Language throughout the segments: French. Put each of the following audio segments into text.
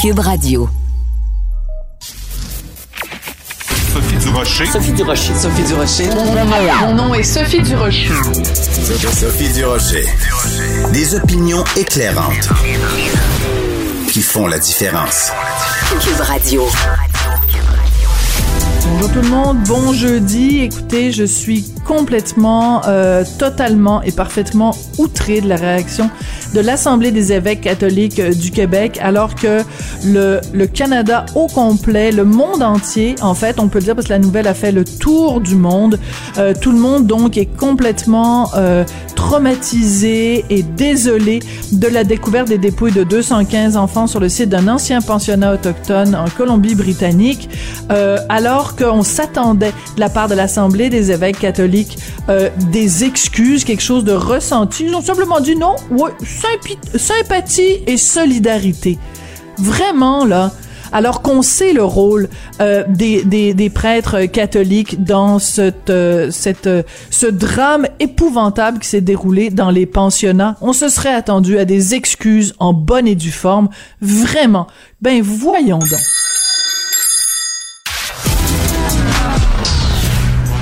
Cube Radio. Sophie Durocher. Sophie Durocher. Sophie Durocher. Mon nom est Sophie Durocher. Sophie Durocher. Des opinions éclairantes qui font la différence. Cube Radio. Bonjour tout le monde, bon jeudi. Écoutez, je suis complètement, euh, totalement et parfaitement outré de la réaction de l'Assemblée des évêques catholiques euh, du Québec, alors que le, le Canada au complet, le monde entier, en fait, on peut le dire parce que la nouvelle a fait le tour du monde, euh, tout le monde donc est complètement euh, traumatisé et désolé de la découverte des dépouilles de 215 enfants sur le site d'un ancien pensionnat autochtone en Colombie-Britannique, euh, alors qu'on s'attendait de la part de l'Assemblée des évêques catholiques euh, des excuses, quelque chose de ressenti. Ils ont simplement dit non, sympi- sympathie et solidarité. Vraiment, là, alors qu'on sait le rôle euh, des, prêtres catholiques dans cette, euh, euh, ce drame épouvantable qui s'est déroulé dans les pensionnats, on se serait attendu à des excuses en bonne et due forme. Vraiment. Ben voyons donc.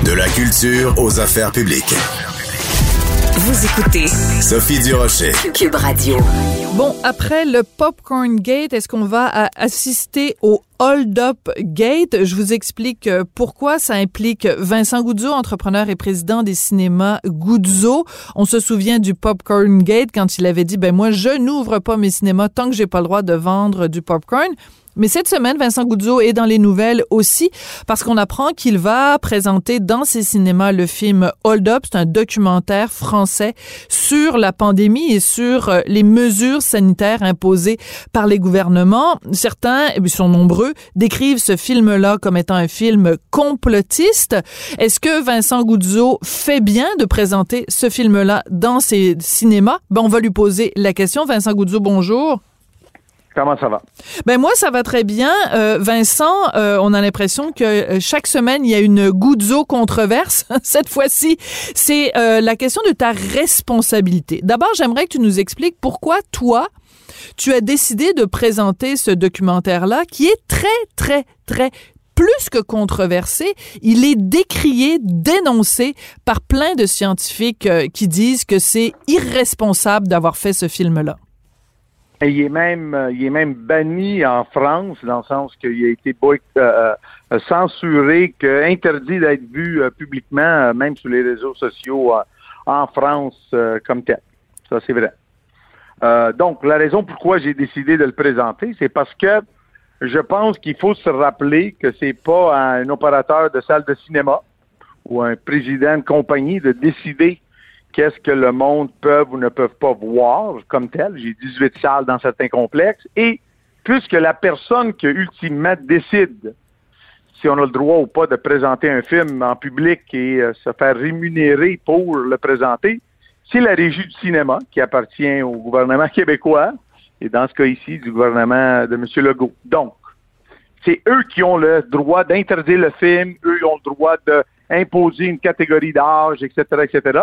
De la culture aux affaires publiques. Vous écoutez Sophie Durocher. Cube Radio. Bon, après le Popcorn Gate, est-ce qu'on va assister au Hold Up Gate? Je vous explique euh, pourquoi ça implique Vincent Goudzo, entrepreneur et président des cinémas Goudzo. On se souvient du Popcorn Gate quand il avait dit, ben moi, je n'ouvre pas mes cinémas tant que j'ai pas le droit de vendre du popcorn. Mais cette semaine, Vincent Goudzo est dans les nouvelles aussi parce qu'on apprend qu'il va présenter dans ses cinémas le film Hold Up. C'est un documentaire français sur la pandémie et sur euh, les mesures sanitaires imposées par les gouvernements. Certains, et ils sont nombreux, décrivent ce film-là comme étant un film complotiste. Est-ce que Vincent Goudzo fait bien de présenter ce film-là dans ses cinémas? Ben, on va lui poser la question. Vincent Goudzo, bonjour. Comment ça va? Ben moi ça va très bien, Euh, Vincent. euh, on a l'impression que euh, chaque semaine il y a une goudzo controverse. Cette fois-ci, c'est euh, la question de ta responsabilité. D'abord, j'aimerais que tu nous expliques pourquoi toi tu as décidé de présenter ce documentaire-là, qui est très très très plus que controversé, il est décrié, dénoncé par plein de scientifiques euh, qui disent que c'est irresponsable d'avoir fait ce film-là. Et il est même, euh, il est même banni en France, dans le sens qu'il a été euh, euh, censuré, que, interdit d'être vu publiquement, même sur les réseaux sociaux en France comme tel. Ça, c'est vrai. Donc, la raison pourquoi j'ai décidé de le présenter, c'est parce que je pense qu'il faut se rappeler que c'est pas à un opérateur de salle de cinéma ou un président de compagnie de décider qu'est-ce que le monde peut ou ne peuvent pas voir comme tel. J'ai 18 salles dans certains complexes. Et puisque la personne qui ultimement décide si on a le droit ou pas de présenter un film en public et euh, se faire rémunérer pour le présenter, c'est la régie du cinéma qui appartient au gouvernement québécois et dans ce cas ici du gouvernement de M. Legault. Donc, c'est eux qui ont le droit d'interdire le film, eux ont le droit d'imposer une catégorie d'âge, etc., etc.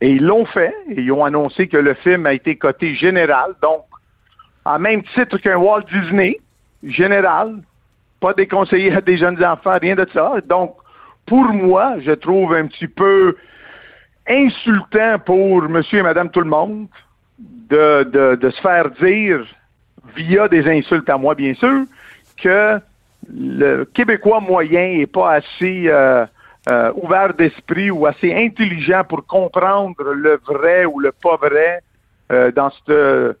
Et ils l'ont fait, et ils ont annoncé que le film a été coté général, donc en même titre qu'un Walt Disney, général, pas déconseillé à des jeunes enfants, rien de ça. Donc, pour moi, je trouve un petit peu insultant pour monsieur et madame tout le monde de, se faire dire, via des insultes à moi, bien sûr, que le Québécois moyen est pas assez euh, euh, ouvert d'esprit ou assez intelligent pour comprendre le vrai ou le pas vrai euh, dans cette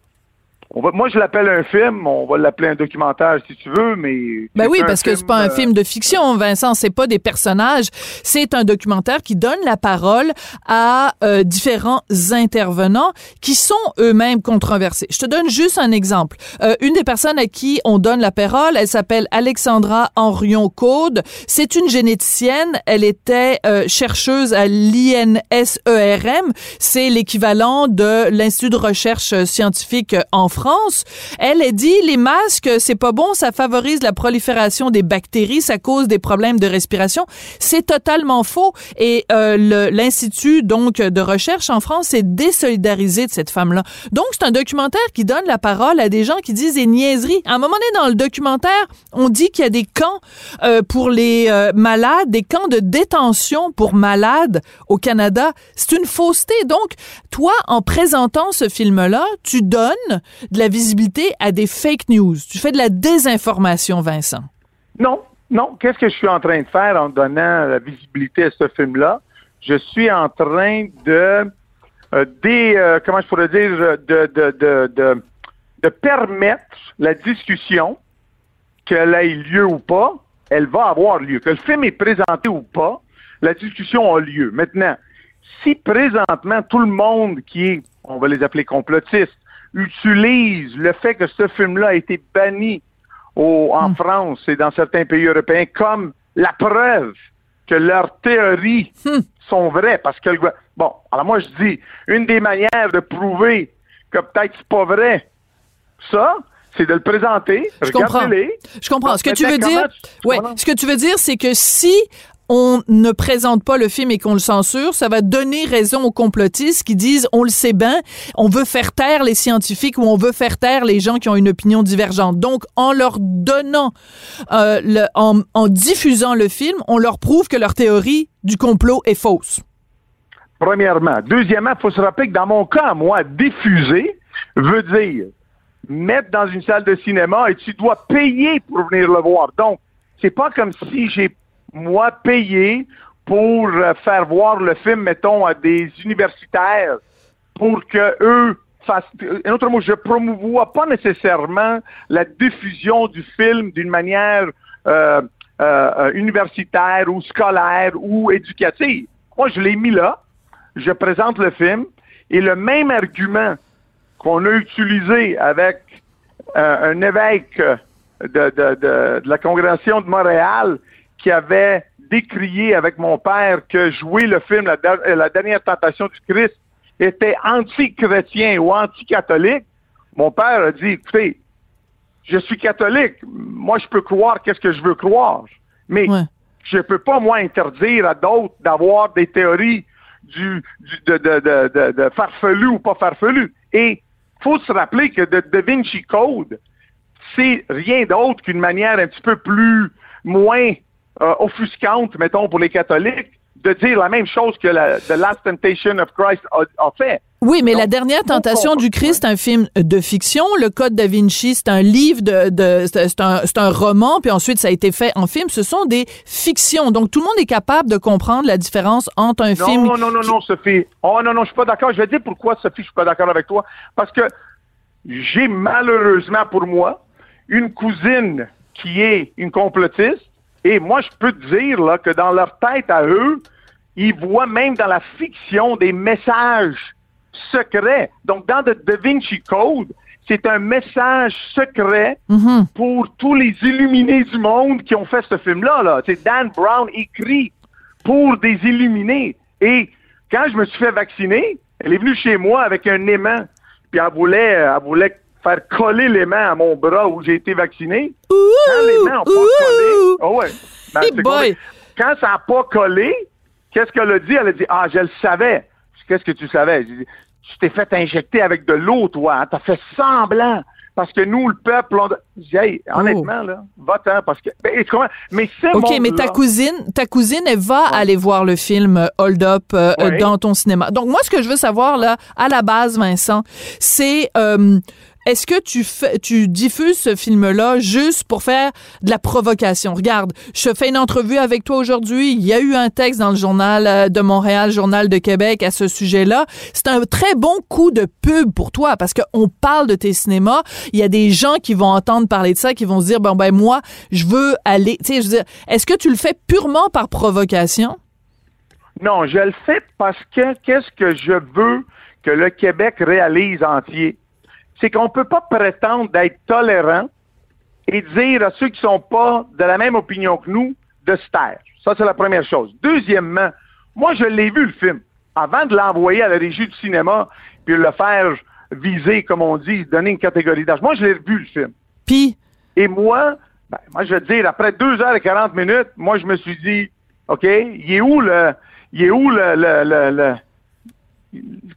On va, moi, je l'appelle un film. On va l'appeler un documentaire si tu veux, mais. Ben oui, parce que c'est film, pas un euh, film de fiction, Vincent. C'est pas des personnages. C'est un documentaire qui donne la parole à euh, différents intervenants qui sont eux-mêmes controversés. Je te donne juste un exemple. Euh, une des personnes à qui on donne la parole, elle s'appelle Alexandra Henrion-Caude. C'est une généticienne. Elle était euh, chercheuse à l'INSERM. C'est l'équivalent de l'Institut de recherche scientifique en France. Elle a dit les masques, c'est pas bon, ça favorise la prolifération des bactéries, ça cause des problèmes de respiration. C'est totalement faux. Et euh, l'institut donc de recherche en France s'est désolidarisé de cette femme-là. Donc c'est un documentaire qui donne la parole à des gens qui disent des niaiseries. À un moment donné dans le documentaire, on dit qu'il y a des camps euh, pour les euh, malades, des camps de détention pour malades au Canada. C'est une fausseté. Donc, toi, en présentant ce film-là, tu donnes de la visibilité à des fake news. Tu fais de la désinformation, Vincent. Non, non. Qu'est-ce que je suis en train de faire en donnant la visibilité à ce film-là? Je suis en train de, euh, des, comment je pourrais dire, de, de, de, de permettre la discussion qu'elle ait lieu ou pas, elle va avoir lieu. Que le film est présenté ou pas, la discussion a lieu. Maintenant, si présentement tout le monde qui est, on va les appeler complotistes, utilise le fait que ce film-là a été banni en hmm. France et dans certains pays européens comme la preuve que leurs théories hmm. sont vraies, parce que bon, alors moi je dis, une des manières de prouver que peut-être c'est pas vrai, ça, c'est de le présenter. Je comprends. Je comprends. Ce que tu veux dire, ouais, ce que tu veux dire, c'est que si on ne présente pas le film et qu'on le censure, ça va donner raison aux complotistes qui disent on le sait bien, on veut faire taire les scientifiques ou on veut faire taire les gens qui ont une opinion divergente. Donc, en leur donnant, euh, le, en, en diffusant le film, on leur prouve que leur théorie du complot est fausse. Premièrement. Deuxièmement, il faut se rappeler que dans mon cas, moi, diffuser veut dire mettre dans une salle de cinéma et tu dois payer pour venir le voir. Donc, c'est pas comme si j'ai, moi, payé pour euh, faire voir le film, mettons, à des universitaires pour que eux fassent... En autre mot, je promouvois pas nécessairement la diffusion du film d'une manière euh, euh, universitaire ou scolaire ou éducative. Moi, je l'ai mis là, je présente le film, et le même argument qu'on a utilisé avec un évêque de, la congrégation de Montréal qui avait décrié avec mon père que jouer le film La, dernière tentation du Christ était anti-chrétien ou anti-catholique, mon père a dit, écoutez, je suis catholique, moi je peux croire qu'est-ce que je veux croire, mais je ne peux pas, moi, interdire à d'autres d'avoir des théories du, de, de, de, farfelu ou pas farfelu. Et faut se rappeler que le Da Vinci Code, c'est rien d'autre qu'une manière un petit peu plus moins euh, offusquante, mettons, pour les catholiques, de dire la même chose que la, The Last Temptation of Christ a, fait. Oui, mais la dernière tentation du Christ, c'est un film de fiction. Le Code da Vinci, c'est un livre de, de c'est un, un, roman, puis ensuite ça a été fait en film. Ce sont des fictions. Donc tout le monde est capable de comprendre la différence entre un film. Non, non, non, non, Sophie. Oh non, non, je suis pas d'accord. Je vais dire pourquoi, Sophie, je suis pas d'accord avec toi. Parce que j'ai malheureusement pour moi une cousine qui est une complotiste. Et moi, je peux te dire là, que dans leur tête à eux, ils voient même dans la fiction des messages secrets. Donc, dans le Da Vinci Code, c'est un message secret mm-hmm. pour tous les illuminés du monde qui ont fait ce film-là. Là. C'est Dan Brown écrit pour des illuminés. Et quand je me suis fait vacciner, elle est venue chez moi avec un aimant. Puis elle voulait, elle voulait faire coller l'aimant à mon bras où j'ai été vacciné. quand l'aimant n'a pas collé, oh ouais, ben, quand ça n'a pas collé, Qu'est-ce qu'elle a dit? Elle a dit, ah, je le savais. Qu'est-ce que tu savais? Dit, tu t'es fait injecter avec de l'eau, toi. Hein? T'as fait semblant. Parce que nous, le peuple, on... hey, honnêtement, oh. là, va-t'en, parce que, ben, mais c'est OK, mais ta cousine, ta cousine, elle va aller voir le film euh, Hold Up euh, dans ton cinéma. Donc, moi, ce que je veux savoir, là, à la base, Vincent, c'est, euh, est-ce que tu tu diffuses ce film-là juste pour faire de la provocation? Regarde, je fais une entrevue avec toi aujourd'hui. Il y a eu un texte dans le journal euh, de Montréal, journal de Québec à ce sujet-là. C'est un très bon coup de pub pour toi parce qu'on parle de tes cinémas. Il y a des gens qui vont entendre parler de ça, qui vont se dire, bon, ben, moi, je veux aller, tu sais, je veux dire, est-ce que tu le fais purement par provocation? Non, je le fais parce que qu'est-ce que je veux que le Québec réalise entier? C'est qu'on ne peut pas prétendre d'être tolérant et dire à ceux qui ne sont pas de la même opinion que nous de se taire. Ça, c'est la première chose. Deuxièmement, moi, je l'ai vu, le film. Avant de l'envoyer à la régie du cinéma, puis le faire viser, comme on dit, donner une catégorie d'âge. Moi, je l'ai revu, le film. Puis, Et moi, ben, moi, je veux dire, après 2 heures et 40 minutes, moi, je me suis dit, OK, il est où le, il est où le, le, le, le-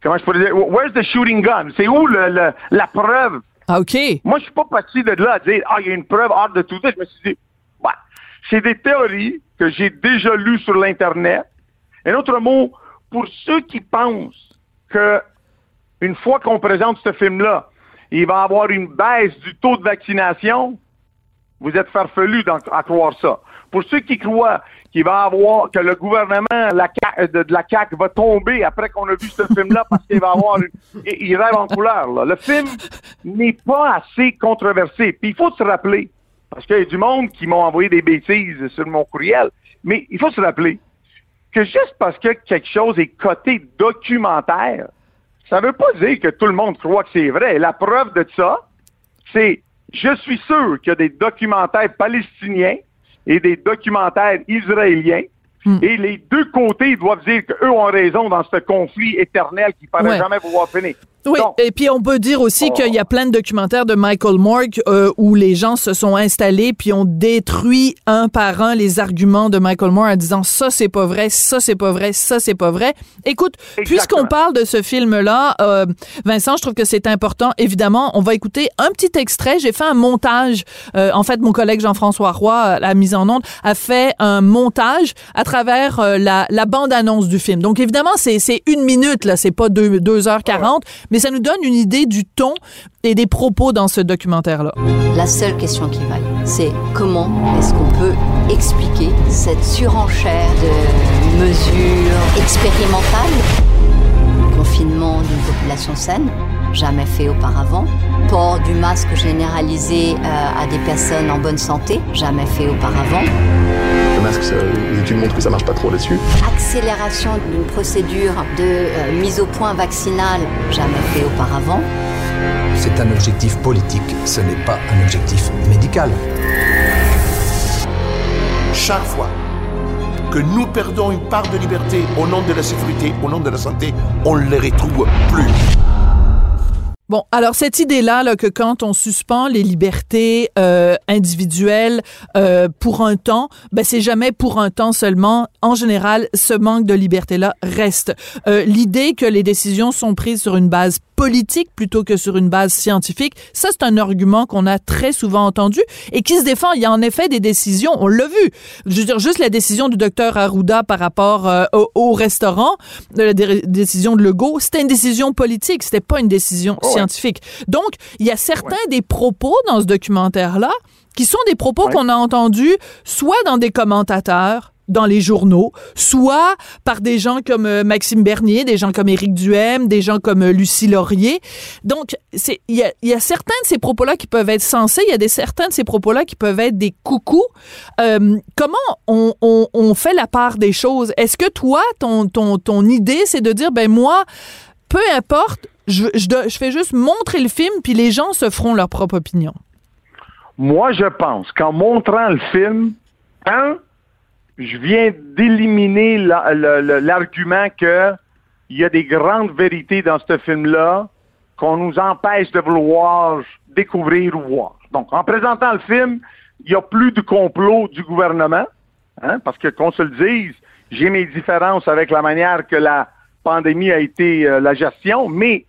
comment je pourrais dire, where's the shooting gun? C'est où le, le- la preuve? ah, OK. Moi, je suis pas parti de là à dire, ah, il y a une preuve hors de tout ça. Je me suis dit, ouais, c'est des théories que j'ai déjà lues sur l'Internet. Un autre mot, pour ceux qui pensent que une fois qu'on présente ce film-là, il va y avoir une baisse du taux de vaccination, vous êtes farfelus d'en- à croire ça. Pour ceux qui croient va avoir, que le gouvernement CA- de, la CAQ va tomber après qu'on a vu ce film-là parce qu'il va avoir il rêve en couleur, là. Le film n'est pas assez controversé. Puis il faut se rappeler, parce qu'il y a du monde qui m'ont envoyé des bêtises sur mon courriel, mais il faut se rappeler que juste parce que quelque chose est coté documentaire, ça veut pas dire que tout le monde croit que c'est vrai. La preuve de ça, c'est, je suis sûr qu'il y a des documentaires palestiniens et des documentaires israéliens. Et les deux côtés doivent dire qu'eux ont raison dans ce conflit éternel qui paraît Ouais. jamais pouvoir finir. Oui, Donc, et puis on peut dire aussi Oh. qu'il y a plein de documentaires de Michael Moore euh, où les gens se sont installés puis ont détruit un par un les arguments de Michael Moore en disant ça c'est pas vrai, ça c'est pas vrai, ça c'est pas vrai. Écoute, puisqu'on parle de ce film-là, euh, Vincent, je trouve que c'est important. Évidemment, on va écouter un petit extrait. J'ai fait un montage. Euh, en fait, mon collègue Jean-François Roy, la mise en onde, a fait un montage à travers la, la bande-annonce du film. Donc évidemment, c'est une minute là, c'est pas deux, deux heures quarante, mais ça nous donne une idée du ton et des propos dans ce documentaire-là. La seule question qui vaille, c'est comment est-ce qu'on peut expliquer cette surenchère de mesures expérimentales Confinement d'une population saine, jamais fait auparavant. Port du masque généralisé euh, à des personnes en bonne santé, jamais fait auparavant. Le masque, ça- les études montrent que ça marche pas trop là-dessus. Accélération d'une procédure de euh, mise au point vaccinale, jamais fait auparavant. C'est un objectif politique, ce n'est pas un objectif médical. Chaque fois que nous perdons une part de liberté au nom de la sécurité, au nom de la santé, on ne les retrouve plus. Bon, alors cette idée-là, là, que quand on suspend les libertés euh, individuelles euh, pour un temps, ben c'est jamais pour un temps seulement. En général, ce manque de liberté-là reste. Euh, L'idée que les décisions sont prises sur une base politique plutôt que sur une base scientifique, ça c'est un argument qu'on a très souvent entendu et qui se défend. Il y a en effet des décisions, on l'a vu. Je veux dire, juste la décision du docteur Arruda par rapport euh, au, au restaurant, de la dé- décision de Legault, c'était une décision politique, c'était pas une décision scientifique. Donc, il y a certains des propos dans ce documentaire-là qui sont des propos qu'on a entendus soit dans des commentateurs, dans les journaux, soit par des gens comme euh, Maxime Bernier, des gens comme Éric Duhem, des gens comme euh, Lucie Laurier. Donc, il y a, il y a certains de ces propos-là qui peuvent être sensés, il y a des certains de ces propos-là qui peuvent être des coucous. Euh, comment on, on, on fait la part des choses? Est-ce que toi, ton ton ton idée, c'est de dire ben moi, peu importe, je, fais juste montrer le film, puis les gens se feront leur propre opinion. Moi, je pense qu'en montrant le film, un, je viens d'éliminer l'argument que il y a des grandes vérités dans ce film-là qu'on nous empêche de vouloir découvrir ou voir. Donc, en présentant le film, il n'y a plus de complot du gouvernement, hein, parce que qu'on se le dise, j'ai mes différences avec la manière que la pandémie a été euh, la gestion, mais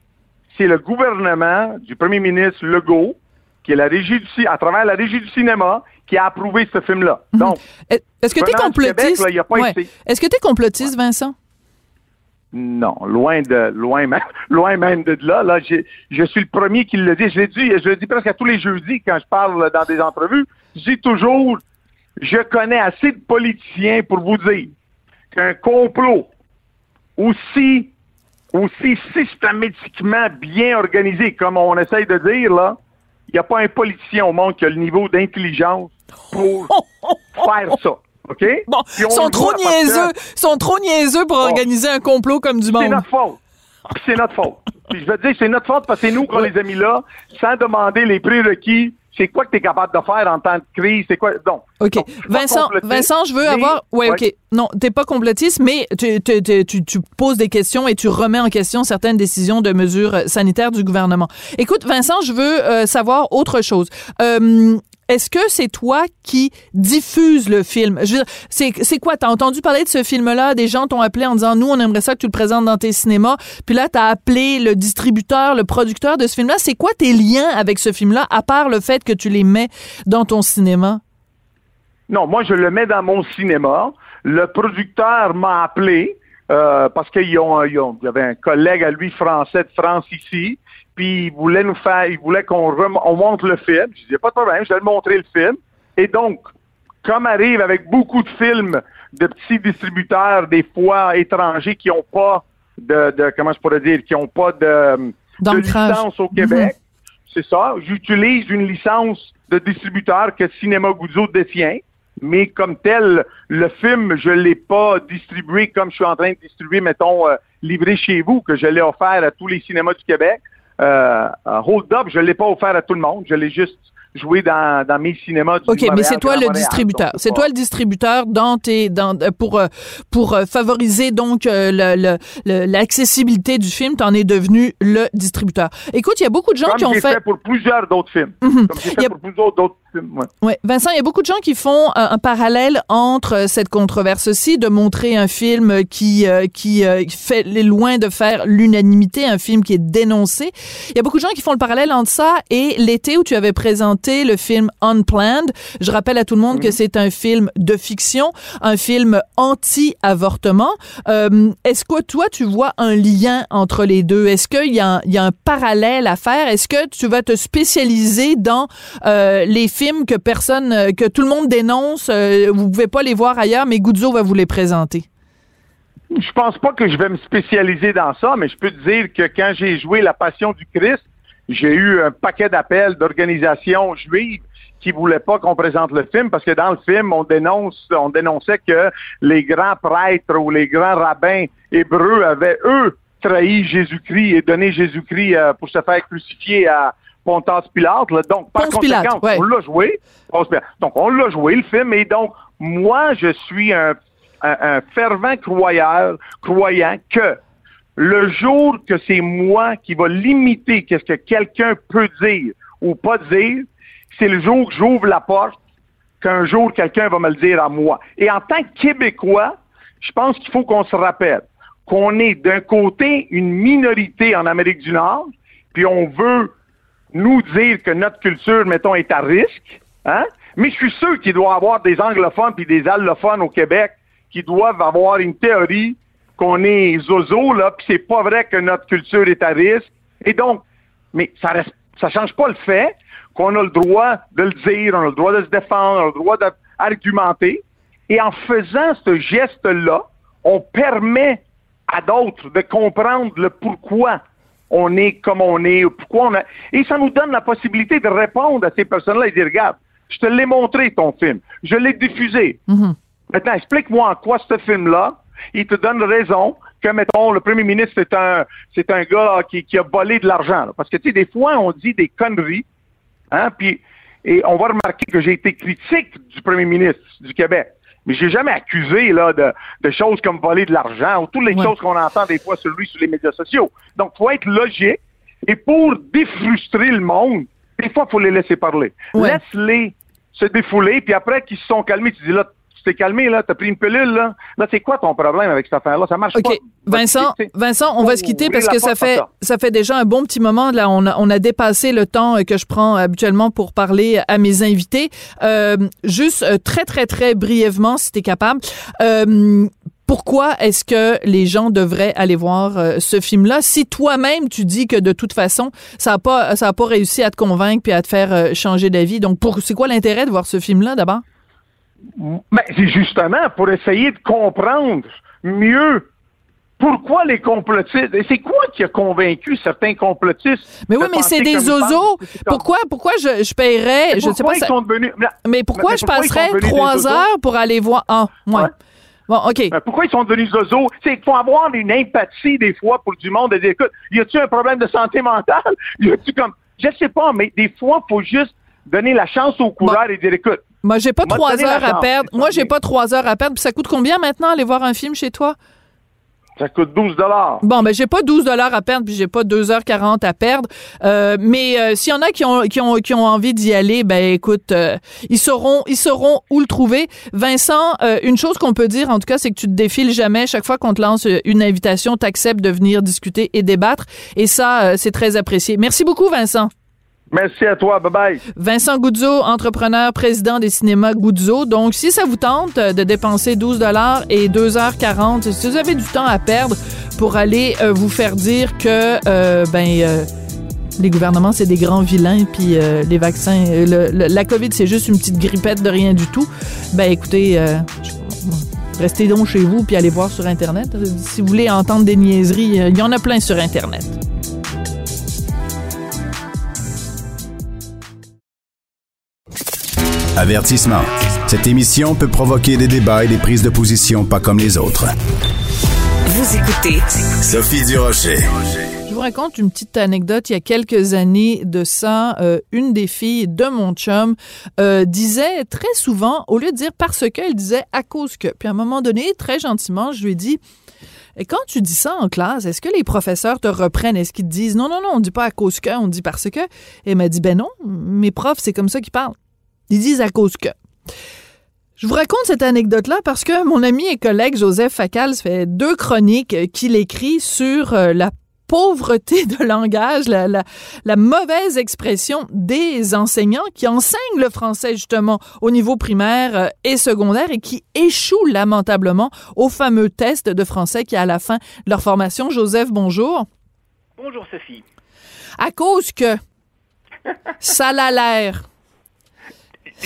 c'est le gouvernement du premier ministre Legault qui est la régie du à travers la régie du cinéma qui a approuvé ce film-là. Donc, Est- Est-ce que tu es Québec, complotiste? là, Ouais. Est-ce que tu es complotiste, Vincent? non, loin de loin même, loin même de là. Là, je suis le premier qui le dit. Je l'ai dit, je le dis presque à tous les jeudis quand je parle dans des entrevues. Je dis toujours, je connais assez de politiciens pour vous dire qu'un complot aussi aussi systématiquement bien organisé, comme on essaye de dire là, il n'y a pas un politicien au monde qui a le niveau d'intelligence pour faire ça. OK? Bon, on sont trop parce que- niaiseux, sont trop niaiseux pour Bon. organiser un complot comme du c'est monde. notre faute. C'est notre faute. Puis je veux dire, c'est notre faute parce que c'est nous qu'on les a mis là, sans demander les prérequis c'est quoi que tu es capable de faire en temps de crise? C'est quoi? Donc, OK. Vincent, Vincent, je veux avoir. Ouais, OK. Non, t'es pas complotiste, mais tu, tu, tu, tu, poses des questions et tu remets en question certaines décisions de mesures sanitaires du gouvernement. Écoute, Vincent, je veux euh, savoir autre chose. Euh, est-ce que c'est toi qui diffuse le film? C'est, quoi? T'as entendu parler de ce film-là? Des gens t'ont appelé en disant, nous, on aimerait ça que tu le présentes dans tes cinémas. Puis là, t'as appelé le distributeur, le producteur de ce film-là. C'est quoi tes liens avec ce film-là, à part le fait que tu les mets dans ton cinéma? Non, moi, je le mets dans mon cinéma. Le producteur m'a appelé. Euh, parce qu'il y avait un collègue à lui français de France ici, puis il voulait nous faire, il voulait qu'on on montre le film. Je disais pas de problème, je vais le montrer le film. Et donc, comme arrive avec beaucoup de films de petits distributeurs, des fois étrangers, qui n'ont pas de, de, comment je pourrais dire, qui n'ont pas de, de licence au Québec, mhm. c'est ça. J'utilise une licence de distributeur que Cinéma Guzzo détient mais comme tel, le film, je l'ai pas distribué comme je suis en train de distribuer, mettons, euh, livré chez vous, que je l'ai offert à tous les cinémas du Québec. Euh, Hold Up, je l'ai pas offert à tout le monde, je l'ai juste jouer dans, dans mes cinémas du OK, mais c'est toi le distributeur. C'est toi le distributeur dans tes dans euh, pour euh, pour euh, favoriser donc l'accessibilité du film, tu en es devenu le distributeur. Écoute, il y a beaucoup de gens qui ont fait... fait pour plusieurs d'autres films. Mhm. Comme j'ai fait pour plusieurs d'autres films. Ouais. ouais. Vincent, il y a beaucoup de gens qui font un, parallèle entre cette controverse-ci de montrer un film qui qui fait les loin de faire l'unanimité, un film qui est dénoncé. Il y a beaucoup de gens qui font le parallèle entre ça et l'été où tu avais présenté le film Unplanned. Je rappelle à tout le monde que mhm. c'est un film de fiction, un film anti-avortement. Euh, est-ce que toi, tu vois un lien entre les deux? Est-ce qu'il y, a un parallèle à faire? Est-ce que tu vas te spécialiser dans euh, les films que personne, euh, que tout le monde dénonce? vous pouvez pas les voir ailleurs, mais Guzzo va vous les présenter. Je pense pas que je vais me spécialiser dans ça, mais je peux te dire que quand j'ai joué La Passion du Christ, j'ai eu un paquet d'appels d'organisations juives qui voulaient pas qu'on présente le film parce que dans le film, on dénonce, on dénonçait que les grands prêtres ou les grands rabbins hébreux avaient, eux, trahi Jésus-Christ et donné Jésus-Christ euh, pour se faire crucifier à Pontas Pilate. Donc, par conséquent, on l'a joué. Donc, on l'a joué, le film. Et donc, moi, je suis un, un fervent croyeur, croyant que le jour que c'est moi qui va limiter qu'est-ce que quelqu'un peut dire ou pas dire, c'est le jour que j'ouvre la porte qu'un jour quelqu'un va me le dire à moi. Et en tant que Québécois, je pense qu'il faut qu'on se rappelle qu'on est d'un côté une minorité en Amérique du Nord, puis on veut nous dire que notre culture, mettons, est à risque, hein? Mais je suis sûr qu'il doit y avoir des anglophones puis des allophones au Québec qui doivent avoir une théorie qu'on est zozo, là, puis c'est pas vrai que notre culture est à risque. Et donc, mais ça reste, ça change pas le fait qu'on a le droit de le dire, on a le droit de se défendre, on a le droit d'argumenter. Et en faisant ce geste-là, on permet à d'autres de comprendre le pourquoi on est comme on est, pourquoi on a... Et ça nous donne la possibilité de répondre à ces personnes-là et dire, regarde, je te l'ai montré, ton film. Je l'ai diffusé. Mm-hmm. Maintenant, explique-moi en quoi ce film-là il te donne raison que, mettons, le premier ministre, c'est un, c'est un gars qui, qui a volé de l'argent. Parce que, tu sais, des fois, on dit des conneries, hein, puis, et on va remarquer que j'ai été critique du premier ministre du Québec. Mais j'ai jamais accusé là de, de, choses comme voler de l'argent ou toutes les choses qu'on entend des fois sur lui sur les médias sociaux. Donc, faut être logique. Et pour défrustrer le monde, des fois, il faut les laisser parler. Laisse-les se défouler, puis après qu'ils se sont calmés, tu dis là, tu t'es calmé, là, t'as pris une pilule, là. Là, c'est quoi ton problème avec cette affaire-là? Ça marche pas. Vincent, Vincent, on va se quitter parce que ça fait, ça. fait déjà un bon petit moment, là. On a, on a dépassé le temps que je prends habituellement pour parler à mes invités. Euh, juste euh, très, très, très brièvement, si t'es capable. Euh, pourquoi est-ce que les gens devraient aller voir ce film-là? Si toi-même tu dis que de toute façon ça a pas ça a pas réussi à te convaincre puis à te faire changer d'avis donc pour c'est quoi l'intérêt de voir ce film-là d'abord? Ben, c'est justement pour essayer de comprendre mieux pourquoi les complotistes C'est quoi qui a convaincu certains complotistes Mais oui, mais c'est des oiseaux. Pourquoi, pourquoi je, je paierais Je sais pas. Ils sont devenus... Mais pourquoi je passerais trois heures pour aller voir Ah, ouais. Bon, OK. pourquoi ils sont devenus zozos? C'est qu'il faut avoir une empathie des fois pour du monde et dire, écoute, y a-tu un problème de santé mentale? Y a-tu comme, je sais pas, mais des fois, il faut juste donner la chance aux coureurs et dire écoute. Moi, j'ai pas trois heures à perdre. Moi, j'ai pas trois heures à perdre. Puis ça coûte combien maintenant aller voir un film chez toi? Ça coûte 12 dollars. Bon, ben j'ai pas 12 dollars à perdre, puis j'ai pas 2h40 à perdre. Euh, mais euh, s'il y en a qui ont, qui ont, qui ont envie d'y aller, ben écoute, euh, ils sauront ils sauront où le trouver. Vincent, euh, une chose qu'on peut dire, en tout cas, c'est que tu te défiles jamais. Chaque fois qu'on te lance une invitation, tu acceptes de venir discuter et débattre. Et ça, euh, c'est très apprécié. Merci beaucoup, Vincent. Merci à toi. Bye bye. Vincent Goudzo, entrepreneur, président des cinémas Goudzo. Donc, si ça vous tente euh, de dépenser 12 dollars et 2h40, si vous avez du temps à perdre pour aller euh, vous faire dire que, euh, ben, les gouvernements, c'est des grands vilains, puis les vaccins, la COVID, c'est juste une petite grippette de rien du tout. Ben, écoutez, restez donc chez vous, puis allez voir sur Internet. Si vous voulez entendre des niaiseries, il y en a plein sur Internet. Avertissement. Cette émission peut provoquer des débats et des prises de position pas comme les autres. Vous écoutez Sophie Durocher. Je vous raconte une petite anecdote. Il y a quelques années de ça, euh, une des filles de mon chum euh, disait très souvent, au lieu de dire parce que, elle disait à cause que. Puis à un moment donné, très gentiment, je lui ai dit, et quand tu dis ça en classe, est-ce que les professeurs te reprennent? Est-ce qu'ils te disent non, non, non, on dit pas à cause que, on dit parce que? Et elle m'a dit, ben non, mes profs, c'est comme ça qu'ils parlent. Ils disent à cause que. Je vous raconte cette anecdote-là parce que mon ami et collègue Joseph Facal fait deux chroniques euh, qu'il écrit sur euh, la pauvreté de langage, la, la, la mauvaise expression des enseignants qui enseignent le français justement au niveau primaire euh, et secondaire et qui échouent lamentablement au fameux test de français qui est à la fin de leur formation. Joseph, bonjour. Bonjour Sophie. À cause que ça l'a l'air.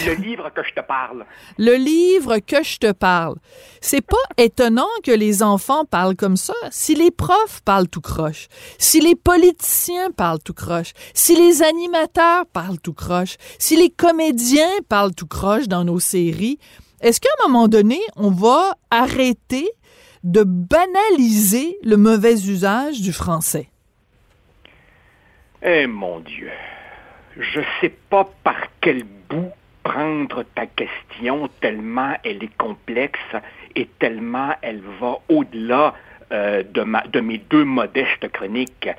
Le livre que je te parle. Le livre que je te parle. C'est pas étonnant que les enfants parlent comme ça. Si les profs parlent tout croche, si les politiciens parlent tout croche, si les animateurs parlent tout croche, si les comédiens parlent tout croche dans nos séries, est-ce qu'à un moment donné, on va arrêter de banaliser le mauvais usage du français? Eh mon Dieu, je sais pas par quel bout prendre ta question tellement elle est complexe et tellement elle va au-delà euh, de, de mes deux modestes chroniques.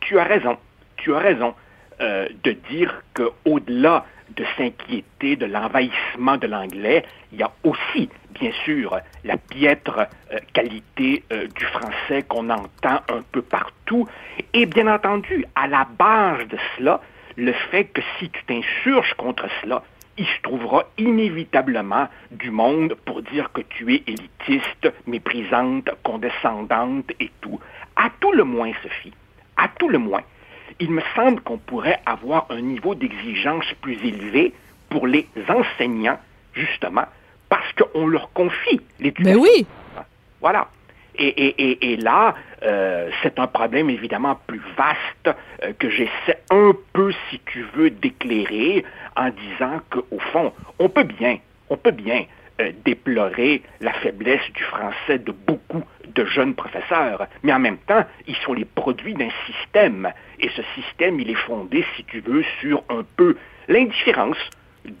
Tu as raison, tu as raison euh, de dire qu'au-delà de s'inquiéter de l'envahissement de l'anglais, il y a aussi, bien sûr, la piètre euh, qualité du français qu'on entend un peu partout. Et bien entendu, à la base de cela, le fait que si tu t'insurges contre cela, il se trouvera inévitablement du monde pour dire que tu es élitiste, méprisante, condescendante et tout. À tout le moins, Sophie, à tout le moins, il me semble qu'on pourrait avoir un niveau d'exigence plus élevé pour les enseignants, justement, parce qu'on leur confie l'éducation. Ben oui. Voilà. Et, là, euh, c'est un problème évidemment plus vaste euh, que j'essaie un peu, si tu veux, d'éclairer en disant qu'au fond, on peut bien, on peut bien euh, déplorer la faiblesse du français de beaucoup de jeunes professeurs, mais en même temps, ils sont les produits d'un système. Et ce système, il est fondé, si tu veux, sur un peu l'indifférence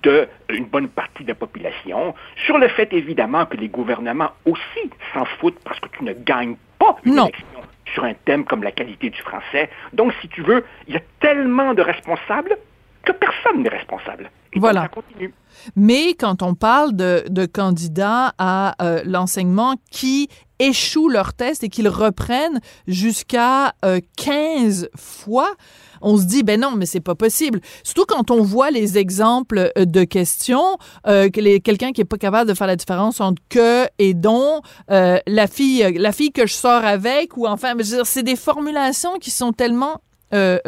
d'une bonne partie de la population, sur le fait évidemment que les gouvernements aussi s'en foutent parce que tu ne gagnes pas une Non. élection sur un thème comme la qualité du français. Donc, si tu veux, il y a tellement de responsables que personne n'est responsable. Donc, Voilà. ça continue. Mais quand on parle de, de candidats à euh, l'enseignement qui échouent leur test et qu'ils reprennent jusqu'à euh, 15 fois, on se dit ben non mais c'est pas possible surtout quand on voit les exemples euh, de questions euh, quelqu'un qui est pas capable de faire la différence entre que et dont euh, la fille euh, la fille que je sors avec ou enfin c'est des formulations qui sont tellement euh,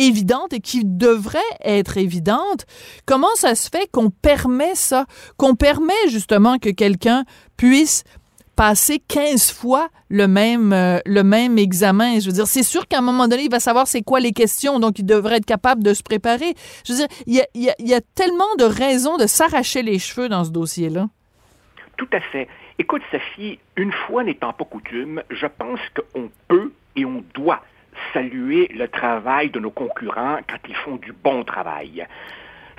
évidentes et qui devraient être évidentes. Comment ça se fait qu'on permet ça, qu'on permet justement que quelqu'un puisse passer 15 fois le même, euh, le même examen? Je veux dire, c'est sûr qu'à un moment donné, il va savoir c'est quoi les questions, donc il devrait être capable de se préparer. Je veux dire, il y a, y a- y a tellement de raisons de s'arracher les cheveux dans ce dossier-là. Tout à fait. Écoute, Sophie, une fois n'étant pas coutume, je pense qu'on peut et on doit saluer le travail de nos concurrents quand ils font du bon travail.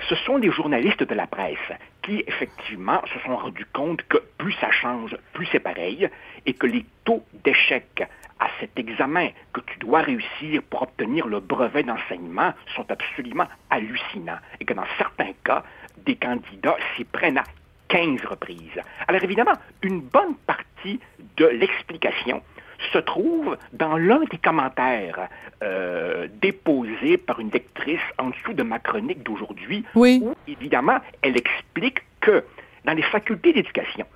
ce sont des journalistes de la presse qui, effectivement, se sont rendus compte que plus ça change, plus c'est pareil, et que les taux d'échec à cet examen que tu dois réussir pour obtenir le brevet d'enseignement sont absolument hallucinants, et que dans certains cas, des candidats s'y prennent à 15 reprises. Alors évidemment, une bonne partie de l'explication se trouve dans l'un des commentaires euh, déposés par une lectrice en dessous de ma chronique d'aujourd'hui, oui. où évidemment elle explique que dans les facultés d'éducation,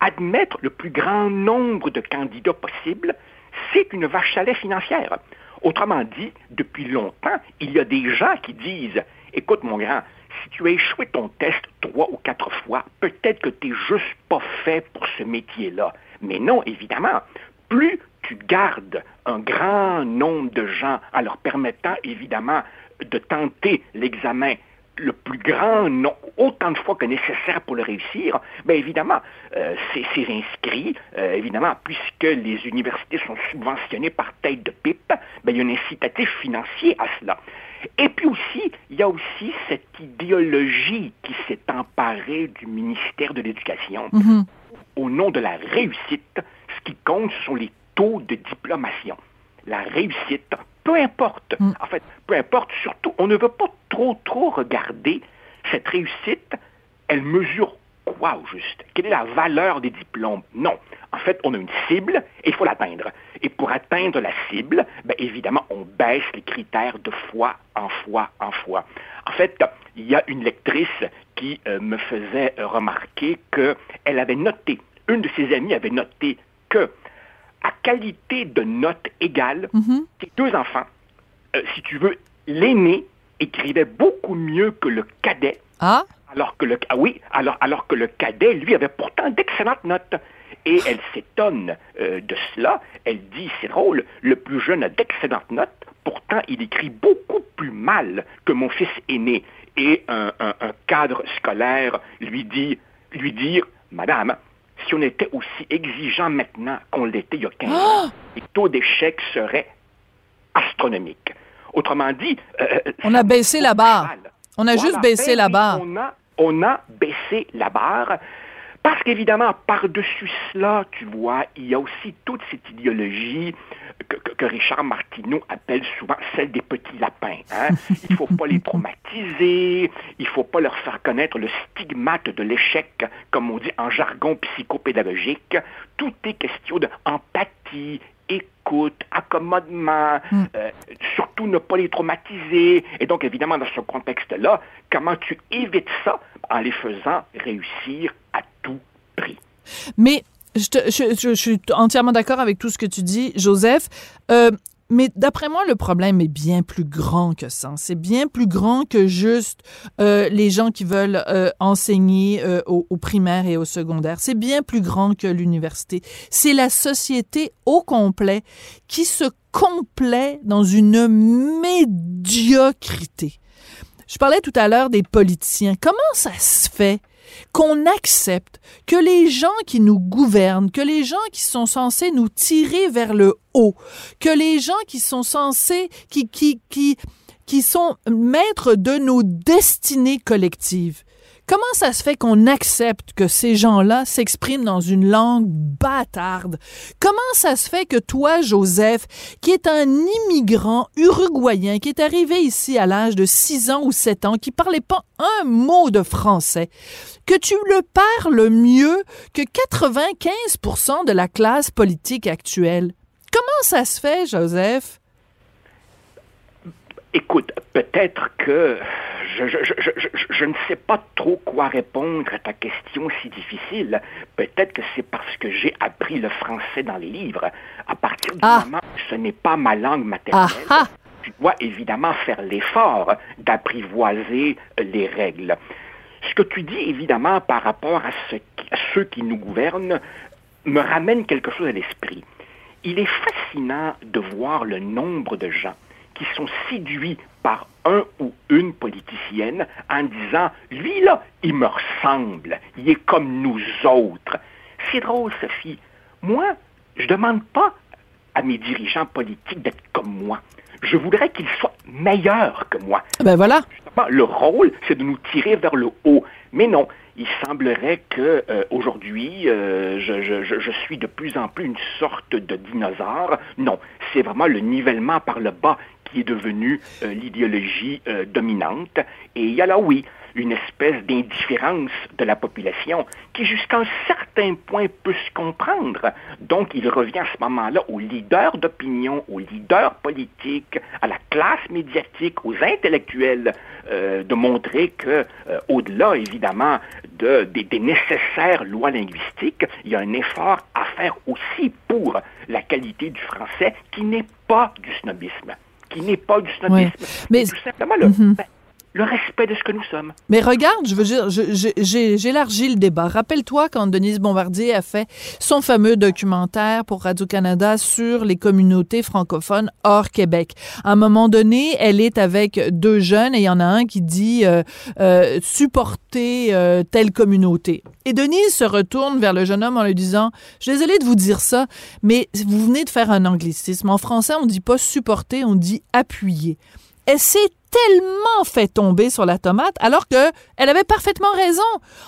admettre le plus grand nombre de candidats possible, c'est une vache à lait financière. Autrement dit, depuis longtemps, il y a des gens qui disent, écoute mon grand, si tu as échoué ton test trois ou quatre fois, peut-être que tu n'es juste pas fait pour ce métier-là. Mais non, évidemment, plus tu gardes un grand nombre de gens en leur permettant évidemment de tenter l'examen le plus grand nombre, autant de fois que nécessaire pour le réussir, bien évidemment, euh, c'est inscrit, euh, évidemment, puisque les universités sont subventionnées par tête de pipe, bien, il y a un incitatif financier à cela. Et puis aussi, il y a aussi cette idéologie qui s'est emparée du ministère de l'Éducation. Mhm. Au nom de la réussite, ce qui compte, ce sont les taux de diplomation. La réussite, peu importe, en fait, peu importe, surtout, on ne veut pas trop, trop regarder cette réussite, elle mesure quoi au juste? Quelle est la valeur des diplômes? Non. En fait, on a une cible et il faut l'atteindre. Et pour atteindre la cible, bien évidemment, on baisse les critères de fois en fois en fois. En fait, il y a une lectrice qui euh, me faisait remarquer qu'elle avait noté, une de ses amies avait noté que à qualité de note égale, ses deux enfants, euh, si tu veux, l'aîné écrivait beaucoup mieux que le cadet. Ah? Alors que le, ah oui, alors, alors que le cadet, lui, avait pourtant d'excellentes notes. Et elle s'étonne euh, de cela. Elle dit, c'est drôle, le plus jeune a d'excellentes notes, pourtant il écrit beaucoup plus mal que mon fils aîné. Et un, un- un cadre scolaire lui dit, lui dire, Madame, si on était aussi exigeant maintenant qu'on l'était il y a 15 ans, les taux d'échec seraient astronomiques. Autrement dit, euh, On a baissé la barre. On a Voilà. juste baissé la barre. On a, on a baissé la barre. Parce qu'évidemment, par-dessus cela, tu vois, il y a aussi toute cette idéologie que, que- que Richard Martineau appelle souvent celle des petits lapins. hein. Il ne faut pas les traumatiser, il ne faut pas leur faire connaître le stigmate de l'échec, comme on dit en jargon psychopédagogique. Tout est question d'empathie, écoute, accommodement, euh, surtout ne pas les traumatiser. Et donc, évidemment, dans ce contexte-là, comment tu évites ça en les faisant réussir à tout Mais je, suis entièrement d'accord avec tout ce que tu dis, Joseph. Euh, mais d'après moi, le problème est bien plus grand que ça. C'est bien plus grand que juste euh, les gens qui veulent euh, enseigner au primaire et au secondaire. C'est bien plus grand que l'université. C'est la société au complet qui se complaît dans une médiocrité. Je parlais tout à l'heure des politiciens. Comment ça se fait qu'on accepte que les gens qui nous gouvernent, que les gens qui sont censés nous tirer vers le haut, que les gens qui sont censés, qui, qui, qui, qui sont maîtres de nos destinées collectives, Comment ça se fait qu'on accepte que ces gens-là s'expriment dans une langue bâtarde? Comment ça se fait que toi, Joseph, qui est un immigrant uruguayen, qui est arrivé ici à l'âge de 6 ans ou 7 ans, qui parlait pas un mot de français, que tu le parles mieux que 95% de la classe politique actuelle? Comment ça se fait, Joseph? Écoute, peut-être que je, je, je, je, ne sais pas trop quoi répondre à ta question si difficile. Peut-être que c'est parce que j'ai appris le français dans les livres. À partir du Ah. moment où ce n'est pas ma langue maternelle, Ah ah! tu dois évidemment faire l'effort d'apprivoiser les règles. Ce que tu dis évidemment par rapport à, ce qui- à ceux qui nous gouvernent me ramène quelque chose à l'esprit. Il est fascinant de voir le nombre de gens qui sont séduits par un ou une politicienne en disant lui là, il me ressemble, il est comme nous autres. C'est drôle, Sophie. Moi, je demande pas à mes dirigeants politiques d'être comme moi. Je voudrais qu'ils soient meilleurs que moi. Ben voilà. le rôle, c'est de nous tirer vers le haut. Mais non, il semblerait que euh, aujourd'hui, euh, je, je, je, suis de plus en plus une sorte de dinosaure. Non, c'est vraiment le nivellement par le bas qui est devenu euh, l'idéologie dominante. Et il y a là, oui, une espèce d'indifférence de la population qui jusqu'à un certain point peut se comprendre. Donc il revient à ce moment-là aux leaders d'opinion, aux leaders politiques, à la classe médiatique, aux intellectuels euh, de montrer que euh, au-delà évidemment de, des, des nécessaires lois linguistiques, il y a un effort à faire aussi pour la qualité du français qui n'est pas du snobisme qui n'est pas du snobisme. Mais tout simplement le, mm-hmm. ben, le respect de ce que nous sommes. Mais regarde, je veux dire, j'élargis le débat. Rappelle-toi quand Denise Bombardier a fait son fameux documentaire pour Radio-Canada sur les communautés francophones hors Québec. À un moment donné, elle est avec deux jeunes et il y en a un qui dit euh, euh, supporter euh, telle communauté. Et Denise se retourne vers le jeune homme en lui disant, je suis désolée de vous dire ça, mais vous venez de faire un anglicisme. En français, on dit pas supporter, on dit appuyer. Elle s'est tellement fait tomber sur la tomate alors que elle avait parfaitement raison.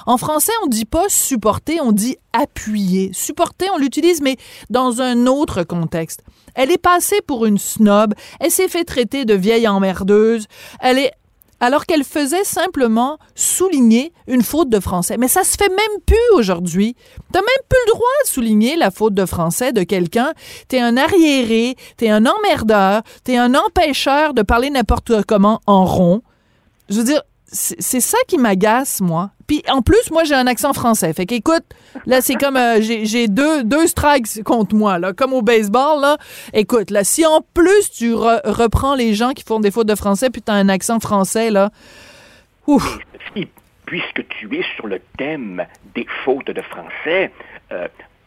En français, on dit pas supporter, on dit appuyer. Supporter, on l'utilise mais dans un autre contexte. Elle est passée pour une snob, elle s'est fait traiter de vieille emmerdeuse, elle est alors qu'elle faisait simplement souligner une faute de français. Mais ça se fait même plus aujourd'hui. T'as même plus le droit de souligner la faute de français de quelqu'un. T'es un arriéré, t'es un emmerdeur, t'es un empêcheur de parler n'importe comment en rond. Je veux dire, c'est ça qui m'agace, moi. Puis en plus, moi, j'ai un accent français. Fait qu'écoute, là, c'est comme euh, j'ai deux, deux strikes contre moi, là, comme au baseball, là. Écoute, là, si en plus tu reprends les gens qui font des fautes de français, puis t'as un accent français, là. Ouf. Puisque tu es sur le thème des fautes de français, euh,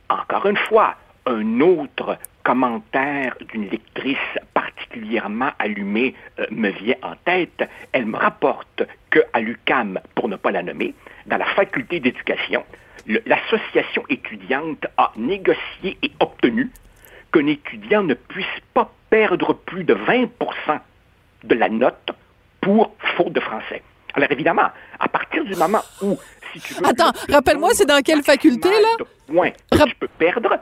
encore une fois, un autre commentaire d'une lectrice particulièrement allumée euh, me vient en tête. Elle me rapporte qu'à l'UCAM, pour ne pas la nommer, dans la faculté d'éducation, l'association étudiante a négocié et obtenu qu'un étudiant ne puisse pas perdre plus de 20% de la note pour faute de français. Alors évidemment, à partir du moment où, si tu veux... Attends, rappelle-moi, c'est dans quelle faculté, là? Points que tu peux perdre,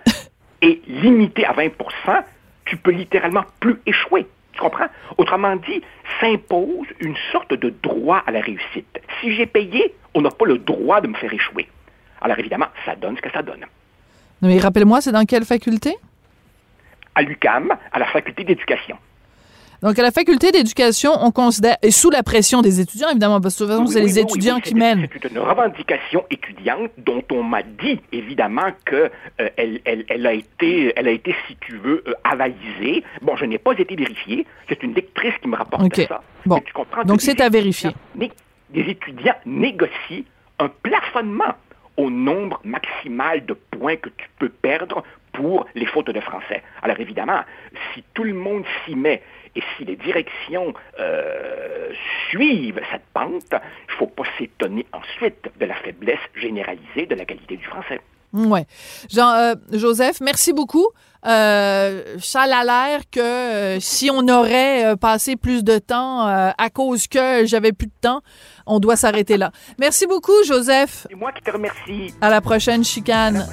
et limité à 20% tu peux littéralement plus échouer. Tu comprends? Autrement dit, s'impose une sorte de droit à la réussite. Si j'ai payé, on n'a pas le droit de me faire échouer. Alors évidemment, ça donne ce que ça donne. Mais rappelle-moi, c'est dans quelle faculté? À l'UCAM, à la faculté d'éducation. Donc, à la faculté d'éducation, on considère, et sous la pression des étudiants, évidemment, parce que souvent, c'est les étudiants qui mènent. C'est une revendication étudiante dont on m'a dit, évidemment, qu'elle euh, elle, elle, a été, elle a été, si tu veux, euh, avalisée. Bon, je n'ai pas été vérifié. C'est une lectrice qui me rapporte ça. Bon. Tu comprends Donc, c'est à vérifier. Mais des étudiants négocient un plafonnement au nombre maximal de points que tu peux perdre pour les fautes de français. Alors évidemment, si tout le monde s'y met et si les directions euh, suivent cette pente, il ne faut pas s'étonner ensuite de la faiblesse généralisée de la qualité du français. Ouais. Jean, euh, merci beaucoup. Euh, ça a l'air que euh, si on aurait euh, passé plus de temps à cause que j'avais plus de temps, on doit s'arrêter là. Merci beaucoup, Joseph. C'est moi qui te remercie. À la prochaine chicane.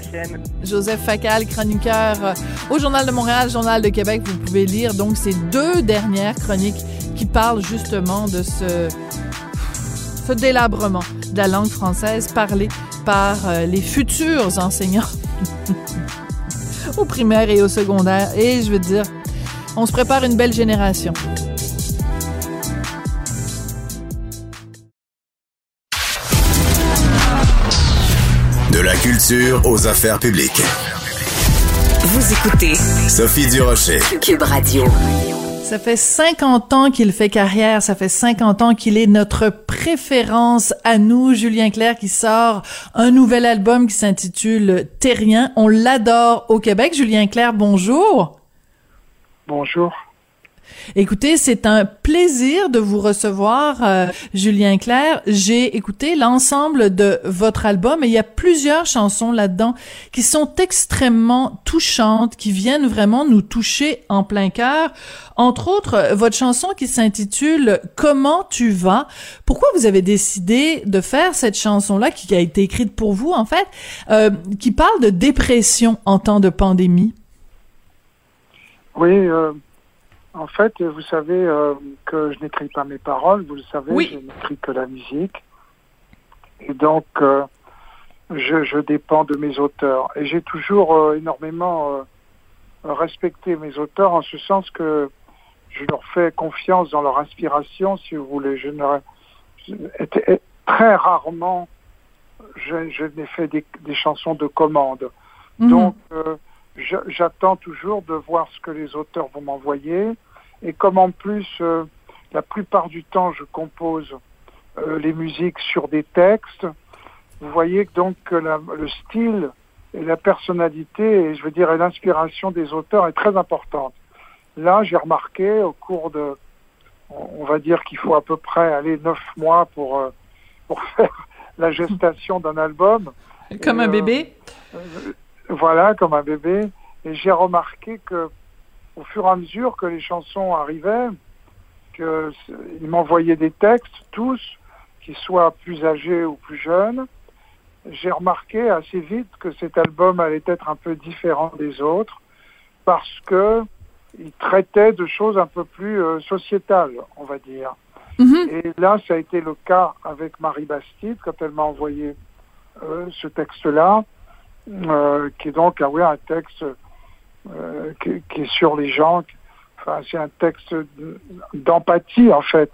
Joseph Facal, chroniqueur au Journal de Montréal, Journal de Québec. Vous pouvez lire donc ces deux dernières chroniques qui parlent justement de ce, ce délabrement de la langue française parlée par les futurs enseignants. au primaire et au secondaire. Et je veux dire, on se prépare une belle génération. De la culture aux affaires publiques. Vous écoutez Sophie Durocher, Cube Radio. Ça fait 50 ans qu'il fait carrière, ça fait 50 ans qu'il est notre préférence à nous, Julien Clerc, qui sort un nouvel album qui s'intitule Terrien. On l'adore au Québec. Julien Clerc, bonjour. Bonjour. Écoutez, c'est un plaisir de vous recevoir, euh, Julien Clerc. J'ai écouté l'ensemble de votre album et il y a plusieurs chansons là-dedans qui sont extrêmement touchantes, qui viennent vraiment nous toucher en plein cœur. Entre autres, votre chanson qui s'intitule Comment tu vas. Pourquoi vous avez décidé de faire cette chanson-là qui a été écrite pour vous, en fait, euh, qui parle de dépression en temps de pandémie? Oui, euh, en fait, vous savez euh, que je n'écris pas mes paroles, vous le savez, je n'écris que la musique. Et donc, euh, je, je, dépends de mes auteurs. Et j'ai toujours euh, énormément respecté mes auteurs en ce sens que je leur fais confiance dans leur inspiration, si vous voulez. Je ne, très rarement, je, je n'ai fait des, des, chansons de commande. Mhm. Donc, j'attends toujours de voir ce que les auteurs vont m'envoyer. Et comme en plus, euh, la plupart du temps, je compose euh, les musiques sur des textes, vous voyez donc que la, le style et la personnalité, et je veux dire, l'inspiration des auteurs est très importante. Là, j'ai remarqué au cours de, on va dire qu'il faut à peu près aller neuf mois pour, euh, pour faire la gestation d'un album. Comme et, un bébé Voilà, comme un bébé. Et j'ai remarqué que au fur et à mesure que les chansons arrivaient, qu'ils m'envoyaient des textes, tous, qu'ils soient plus âgés ou plus jeunes, j'ai remarqué assez vite que cet album allait être un peu différent des autres parce que il traitait de choses un peu plus euh, sociétales, on va dire. Mm -hmm. Et là, ça a été le cas avec Marie Bastide quand elle m'a envoyé euh, ce texte-là, euh, qui est donc ah oui, un texte euh, qui, qui, est sur les gens. Enfin, c'est un texte d'empathie en fait,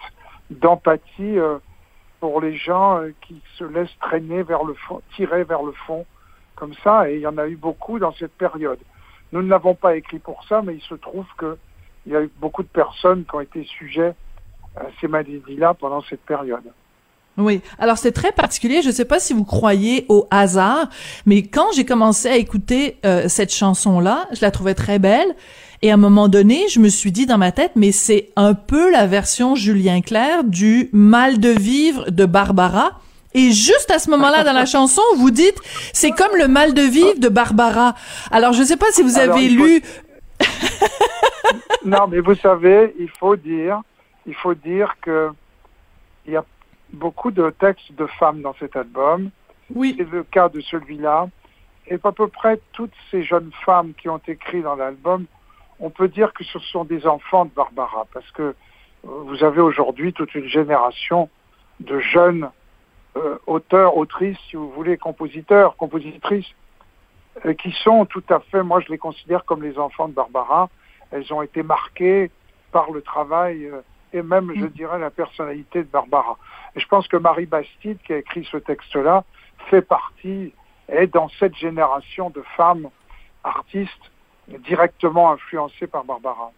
d'empathie euh, pour les gens euh, qui se laissent traîner vers le fond, tirer vers le fond, comme ça. Et il y en a eu beaucoup dans cette période. Nous ne l'avons pas écrit pour ça, mais il se trouve que il y a eu beaucoup de personnes qui ont été sujets à ces maladies-là pendant cette période. Oui. Alors c'est très particulier. Je ne sais pas si vous croyez au hasard, mais quand j'ai commencé à écouter euh, cette chanson-là, je la trouvais très belle. Et à un moment donné, je me suis dit dans ma tête, mais c'est un peu la version Julien Clerc du Mal de vivre de Barbara. Et juste à ce moment-là dans la chanson, vous dites, c'est comme le mal de vivre de Barbara. Alors je ne sais pas si vous Alors, avez faut... lu. non, mais vous savez, il faut dire, il faut dire que il y a beaucoup de textes de femmes dans cet album. Oui. C'est le cas de celui-là. Et à peu près toutes ces jeunes femmes qui ont écrit dans l'album, on peut dire que ce sont des enfants de Barbara, parce que vous avez aujourd'hui toute une génération de jeunes euh, auteurs, autrices, si vous voulez, compositeurs, compositrices, euh, qui sont tout à fait, moi je les considère comme les enfants de Barbara. Elles ont été marquées par le travail euh, et même, je dirais, la personnalité de Barbara. Et je pense que Marie Bastide, qui a écrit ce texte-là, fait partie, est dans cette génération de femmes artistes directement influencées par Barbara.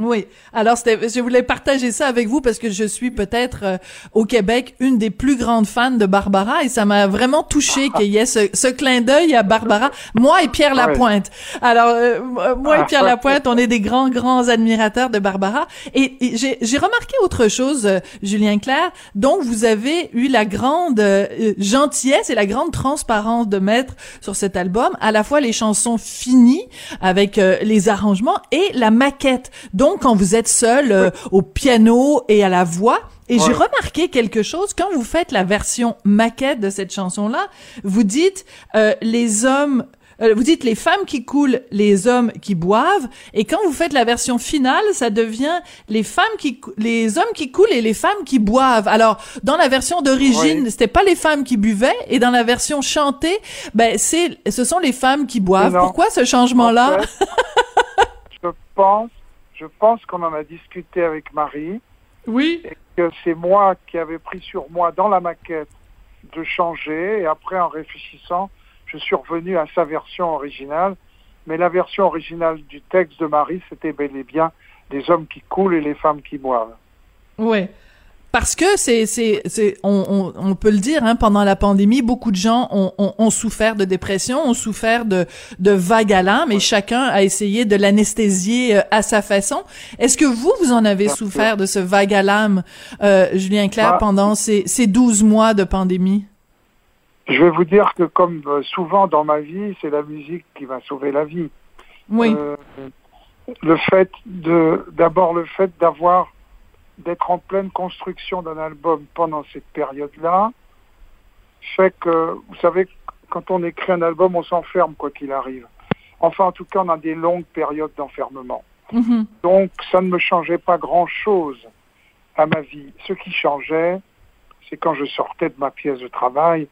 Oui. Alors, je voulais partager ça avec vous parce que je suis peut-être euh, au Québec une des plus grandes fans de Barbara et ça m'a vraiment touché qu'il y ait ce, ce, clin d'œil à Barbara. Moi et Pierre Lapointe. Alors, euh, moi et Pierre Lapointe, on est des grands, grands admirateurs de Barbara. Et, et j'ai remarqué autre chose, euh, Julien Clerc. Donc, vous avez eu la grande euh, gentillesse et la grande transparence de mettre sur cet album à la fois les chansons finies avec les arrangements et la maquette. Donc, quand vous êtes seul euh, au piano et à la voix. Et ouais. j'ai remarqué quelque chose quand vous faites la version maquette de cette chanson-là. Vous dites euh, les hommes. Euh, vous dites les femmes qui coulent, les hommes qui boivent, et quand vous faites la version finale, ça devient les femmes qui, les hommes qui coulent et les femmes qui boivent. Alors, dans la version d'origine, oui. c'était pas les femmes qui buvaient, et dans la version chantée, ben c'est, ce sont les femmes qui boivent. Pourquoi ce changement-là? En fait, Je pense je pense qu'on en a discuté avec Marie. Oui. Et que c'est moi qui avais pris sur moi dans la maquette de changer. Et après, en réfléchissant, je suis revenu à sa version originale. Mais la version originale du texte de Marie, c'était bel et bien les hommes qui coulent et les femmes qui boivent. Oui. Parce que c'est, c'est, c'est, on, on, on, peut le dire, hein, pendant la pandémie, beaucoup de gens ont, ont, ont, souffert de dépression, ont souffert de, de vagues à l'âme, et chacun a essayé de l'anesthésier euh, à sa façon. Est-ce que vous, vous en avez souffert de ce vague à l'âme, euh, Julien Clerc, bah, pendant ces, ces 12 mois de pandémie? Je vais vous dire que comme euh, souvent dans ma vie, c'est la musique qui va sauver la vie. Oui. Euh, le fait de, d'abord le fait d'avoir d'être en pleine construction d'un album pendant cette période-là fait que, vous savez, quand on écrit un album, on s'enferme quoi qu'il arrive. Enfin, en tout cas, on a des longues périodes d'enfermement. Mm-hmm. Donc, ça ne me changeait pas grand-chose à ma vie. Ce qui changeait, c'est quand je sortais de ma pièce de travail,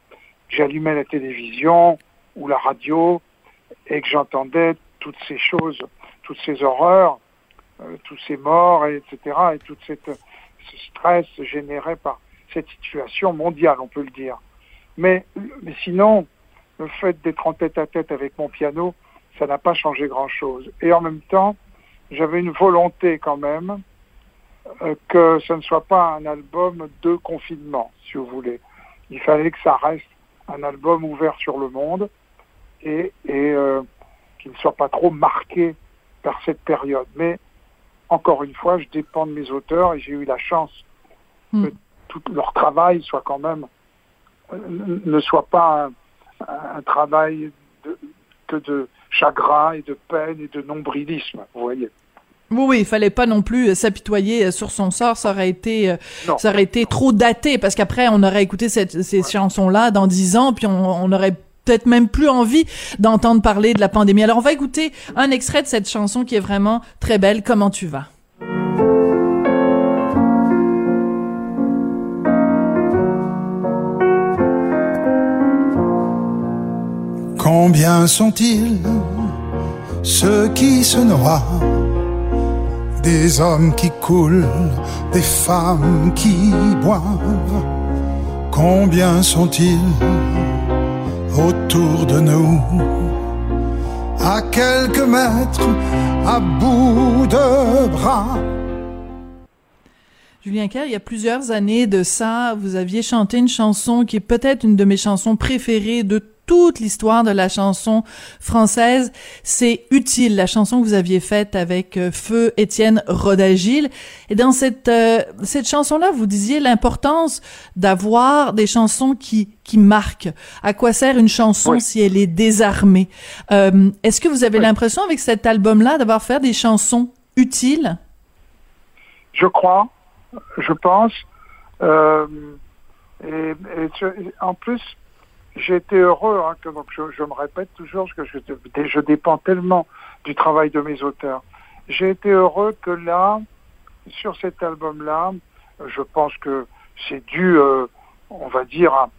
j'allumais la télévision ou la radio et que j'entendais toutes ces choses, toutes ces horreurs tous ces morts, etc., et tout cette, ce stress généré par cette situation mondiale, on peut le dire. Mais, sinon, le fait d'être en tête à tête avec mon piano, ça n'a pas changé grand-chose. Et en même temps, j'avais une volonté quand même euh, que ce ne soit pas un album de confinement, si vous voulez. Il fallait que ça reste un album ouvert sur le monde et, et euh, qu'il ne soit pas trop marqué par cette période. Mais encore une fois, je dépends de mes auteurs et j'ai eu la chance Hmm. que tout leur travail soit quand même euh, ne soit pas un, un travail de, que de chagrin et de peine et de nombrilisme, vous voyez. Oui, oui, il fallait pas non plus s'apitoyer sur son sort. Ça aurait été, euh, Non. ça aurait été trop daté parce qu'après on aurait écouté cette, ces chansons-là dans dix ans, puis on, on aurait peut-être même plus envie d'entendre parler de la pandémie. Alors on va écouter un extrait de cette chanson qui est vraiment très belle. Comment tu vas? Combien sont-ils ceux qui se noient? Des hommes qui coulent, des femmes qui boivent Combien sont-ils autour de nous. À quelques mètres, à bout de bras. Julien Kerr, il y a plusieurs années de ça, vous aviez chanté une chanson qui est peut-être une de mes chansons préférées de toute l'histoire de la chanson française. C'est Utile, la chanson que vous aviez faite avec euh, Feu Étienne Rodagil. Et dans cette, euh, cette chanson-là, vous disiez l'importance d'avoir des chansons qui, qui marquent. À quoi sert une chanson Oui. si elle est désarmée? Euh, Est-ce que vous avez l'impression avec cet album-là d'avoir fait des chansons utiles? Je crois, je pense. Euh, et, et je- en plus, j'ai été heureux, hein, que, donc je, je me répète toujours, que je, je dépends tellement du travail de mes auteurs. J'ai été heureux que là, sur cet album-là, je pense que c'est dû, euh, on va dire, à-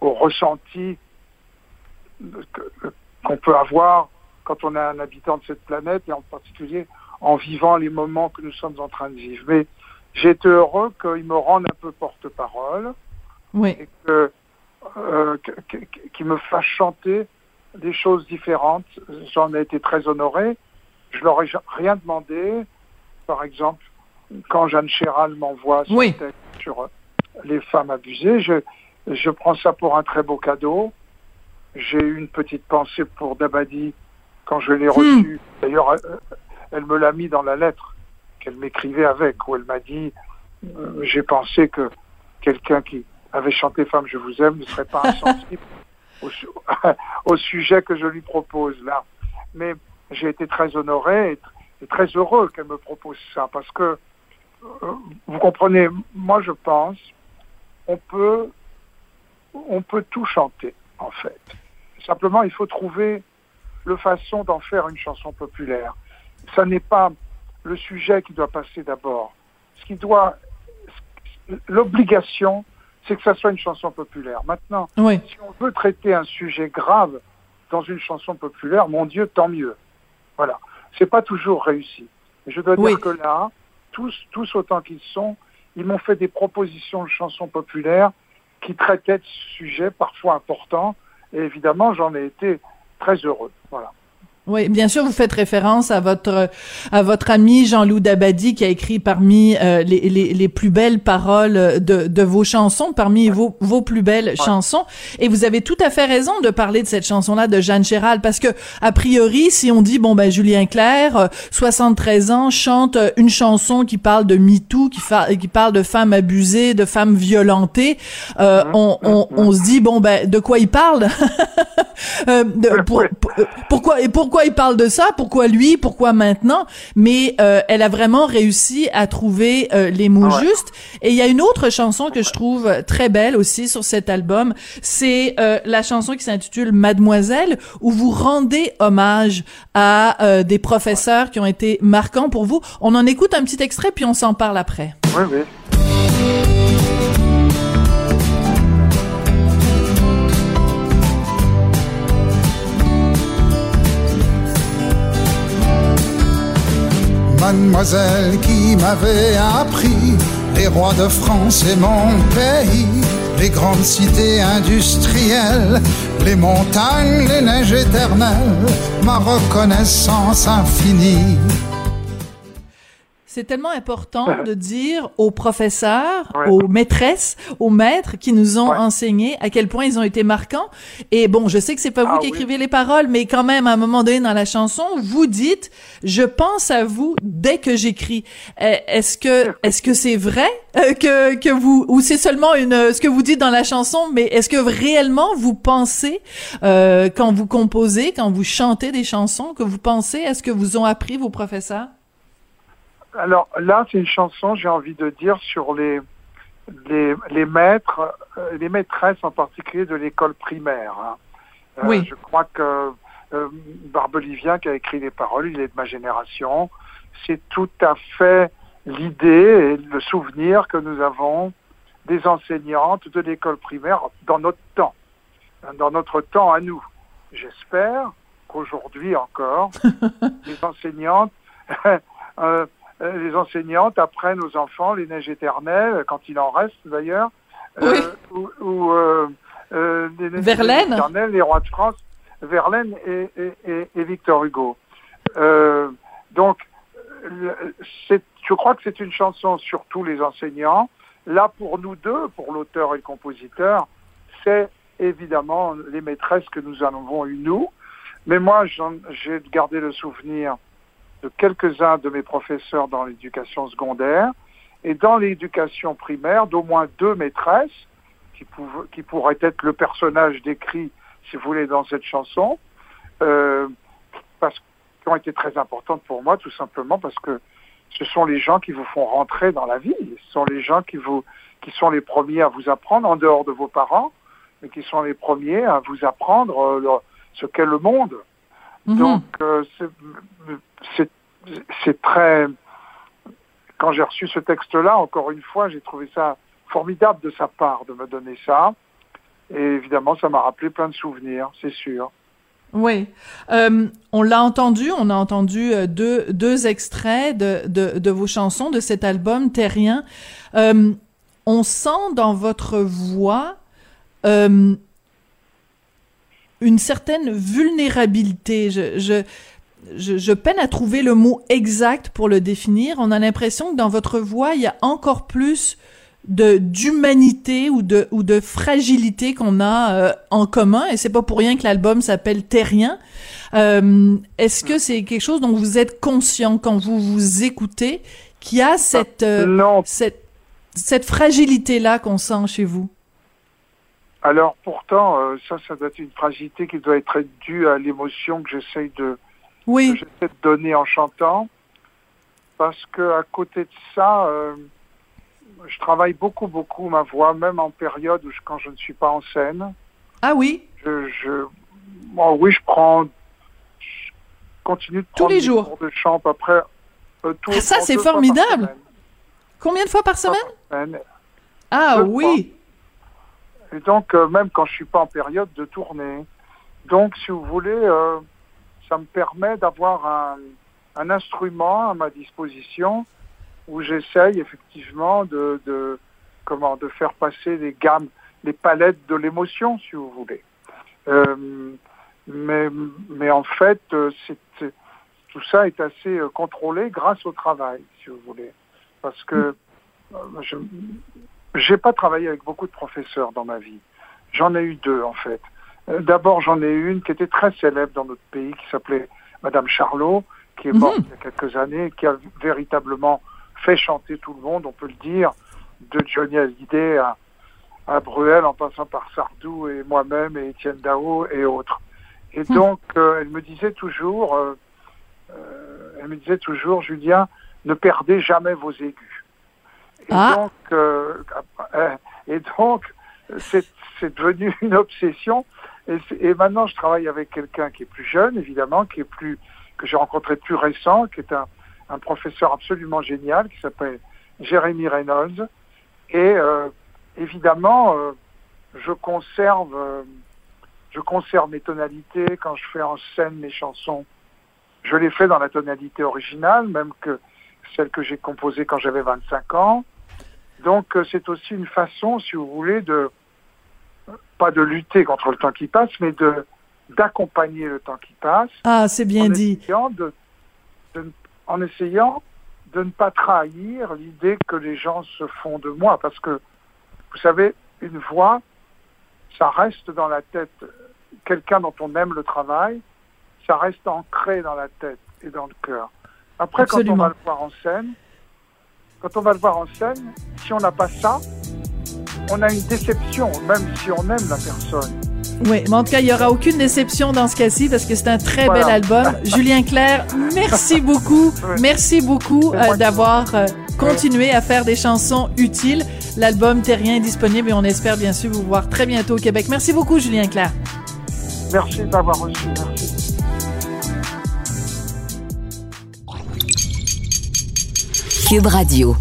au ressenti qu'on peut avoir quand on est un habitant de cette planète, et en particulier en vivant les moments que nous sommes en train de vivre. Mais j'ai été heureux qu'il me rende un peu porte-parole Oui. et que, euh, qu'il me fasse chanter des choses différentes. J'en ai été très honoré. Je leur ai rien demandé. Par exemple, quand Jeanne Chéral m'envoie son Oui. texte sur euh, les femmes abusées, je, je prends ça pour un très beau cadeau. J'ai eu une petite pensée pour Dabadi quand je l'ai reçu. D'ailleurs, euh, elle me l'a mis dans la lettre qu'elle m'écrivait avec, où elle m'a dit euh, J'ai pensé que quelqu'un qui avait chanté Femme, je vous aime ne serait pas insensible au, su- au sujet que je lui propose là. Mais j'ai été très honoré et très heureux qu'elle me propose ça parce que, euh, vous comprenez, moi je pense, on peut, on peut tout chanter en fait. Simplement, il faut trouver le façon d'en faire une chanson populaire. Ça n'est pas le sujet qui doit passer d'abord. Ce qui doit, l'obligation, c'est que ça soit une chanson populaire. Maintenant, Oui. si on veut traiter un sujet grave dans une chanson populaire, mon Dieu, tant mieux. Voilà. C'est pas toujours réussi. Et je dois Oui. dire que là, tous, tous autant qu'ils sont, ils m'ont fait des propositions de chansons populaires qui traitaient de sujets parfois importants. Et évidemment, j'en ai été très heureux. Voilà. Oui, bien sûr, vous faites référence à votre à votre ami Jean-Loup Dabadi qui a écrit parmi euh, les, les, les, plus belles paroles de, de vos chansons, parmi vos, vos plus belles chansons. Et vous avez tout à fait raison de parler de cette chanson-là de Jeanne Chéral parce que a priori, si on dit bon ben Julien Clerc, 73 euh, ans, chante une chanson qui parle de MeToo, qui, qui parle de femmes abusées, de femmes violentées, euh, on, on, on, se dit bon ben de quoi il parle? Euh, pour, pourquoi et pourquoi il parle de ça Pourquoi lui Pourquoi maintenant Mais euh, elle a vraiment réussi à trouver euh, les mots justes. Et il y a une autre chanson que je trouve très belle aussi sur cet album, c'est euh, la chanson qui s'intitule Mademoiselle, où vous rendez hommage à des professeurs qui ont été marquants pour vous. On en écoute un petit extrait puis on s'en parle après. Oui, oui. Mademoiselle qui m'avait appris les rois de France et mon pays, les grandes cités industrielles, les montagnes, les neiges éternelles, ma reconnaissance infinie. C'est tellement important de dire aux professeurs, aux maîtresses, aux maîtres qui nous ont enseigné à quel point ils ont été marquants. Et bon, je sais que c'est pas vous ah qui écrivez les paroles, mais quand même, à un moment donné dans la chanson, vous dites, je pense à vous dès que j'écris. Eh, est-ce que, est-ce que c'est vrai euh, que, que vous, ou c'est seulement une, ce que vous dites dans la chanson, mais est-ce que réellement vous pensez, euh, quand vous composez, quand vous chantez des chansons, que vous pensez à ce que vous ont appris vos professeurs? Alors là, c'est une chanson, j'ai envie de dire, sur les, les, les maîtres, euh, les maîtresses en particulier de l'école primaire. Hein. Euh, oui. Je crois que euh, Barbelivien, qui a écrit les paroles, il est de ma génération. C'est tout à fait l'idée et le souvenir que nous avons des enseignantes de l'école primaire dans notre temps, dans notre temps à nous. J'espère qu'aujourd'hui encore, les enseignantes euh, euh, les enseignantes apprennent aux enfants les neiges éternelles, quand il en reste d'ailleurs, euh, ou, euh, les neiges éternelles, les rois de France, Verlaine et, et, Victor Hugo. donc, je crois que c'est une chanson sur tous les enseignants. Là, pour nous deux, pour l'auteur et le compositeur, c'est évidemment les maîtresses que nous en avons eues, nous. Mais moi, j'ai gardé le souvenir de quelques-uns de mes professeurs dans l'éducation secondaire et dans l'éducation primaire d'au moins deux maîtresses qui, qui, pourraient être le personnage décrit, si vous voulez, dans cette chanson, euh, parce qui ont été très importantes pour moi, tout simplement parce que ce sont les gens qui vous font rentrer dans la vie, ce sont les gens qui vous qui sont les premiers à vous apprendre en dehors de vos parents, mais qui sont les premiers à vous apprendre euh, ce qu'est le monde. Mhm. Donc, euh, c'est très... Quand j'ai reçu ce texte-là, encore une fois, j'ai trouvé ça formidable de sa part de me donner ça. Et évidemment, ça m'a rappelé plein de souvenirs, c'est sûr. Oui, euh, on l'a entendu, on a entendu euh, deux, deux extraits de, de, de, vos chansons de cet album Terrien. Euh, on sent dans votre voix euh, une certaine vulnérabilité. Je, je, je, peine à trouver le mot exact pour le définir. On a l'impression que dans votre voix, il y a encore plus de d'humanité ou de ou de fragilité qu'on a euh, en commun et c'est pas pour rien que l'album s'appelle Terrien. Euh, est-ce que c'est quelque chose dont vous êtes conscient quand vous vous écoutez qu'il y a cette euh, cette cette fragilité là qu'on sent chez vous? Alors pourtant ça ça doit être une fragilité qui doit être due à l'émotion que j'essaye de oui. que j'essaie de donner en chantant. Parce que à côté de ça, euh, je travaille beaucoup, beaucoup ma voix, même en période où je, quand je ne suis pas en scène. Ah oui je, je Oui, je prends... Je continue de prendre Tous les jours. cours de chant à peu près. Euh, ah, ça, c'est formidable Combien de fois par semaine, Ah oui Et donc, euh, même quand je suis pas en période de tournée. Donc, si vous voulez, euh, ça me permet d'avoir un, instrument à ma disposition où j'essaye effectivement de, comment, de faire passer les gammes, les palettes de l'émotion, si vous voulez. Euh, Mais, mais en fait, tout ça est assez contrôlé grâce au travail, si vous voulez. Parce que j'ai pas travaillé avec beaucoup de professeurs dans ma vie. J'en ai eu deux, en fait. Euh, D'abord, j'en ai eu une qui était très célèbre dans notre pays, qui s'appelait Madame Charlot, qui est morte il y a quelques années, qui a véritablement fait chanter tout le monde, on peut le dire, de Johnny Hallyday à, à Bruel, en passant par Sardou et moi-même et Étienne Dao et autres. Et donc, euh, elle me disait toujours, euh, euh, elle me disait toujours, Julien, ne perdez jamais vos aigus. Et donc, euh, euh, et donc, c'est devenu une obsession. Et, maintenant, je travaille avec quelqu'un qui est plus jeune, évidemment, qui est plus que j'ai rencontré plus récent, qui est un, professeur absolument génial, qui s'appelle Jérémy Reynolds. Et euh, évidemment, je conserve, je conserve mes tonalités quand je fais en scène mes chansons. Je les fais dans la tonalité originale, même que celle que j'ai composée quand j'avais 25 ans. Donc euh, c'est aussi une façon, si vous voulez, de pas de lutter contre le temps qui passe, mais de d'accompagner le temps qui passe. Ah, c'est bien en dit. Essayant de, de- en essayant de ne pas trahir l'idée que les gens se font de moi, parce que vous savez, une voix, ça reste dans la tête. Quelqu'un dont on aime le travail, ça reste ancré dans la tête et dans le cœur. Après, Absolument. quand on va le voir en scène, quand on va le voir en scène, si on n'a pas ça, on a une déception, même si on aime la personne. Oui, mais en tout cas, il y aura aucune déception dans ce cas-ci parce que c'est un très Voilà. bel album. Julien Clerc, merci beaucoup. Merci beaucoup euh, d'avoir euh, continué à faire des chansons utiles. L'album Terrien est disponible et on espère bien sûr vous voir très bientôt au Québec. Merci beaucoup, Julien Clerc. Merci d'avoir reçu. Merci. Radio.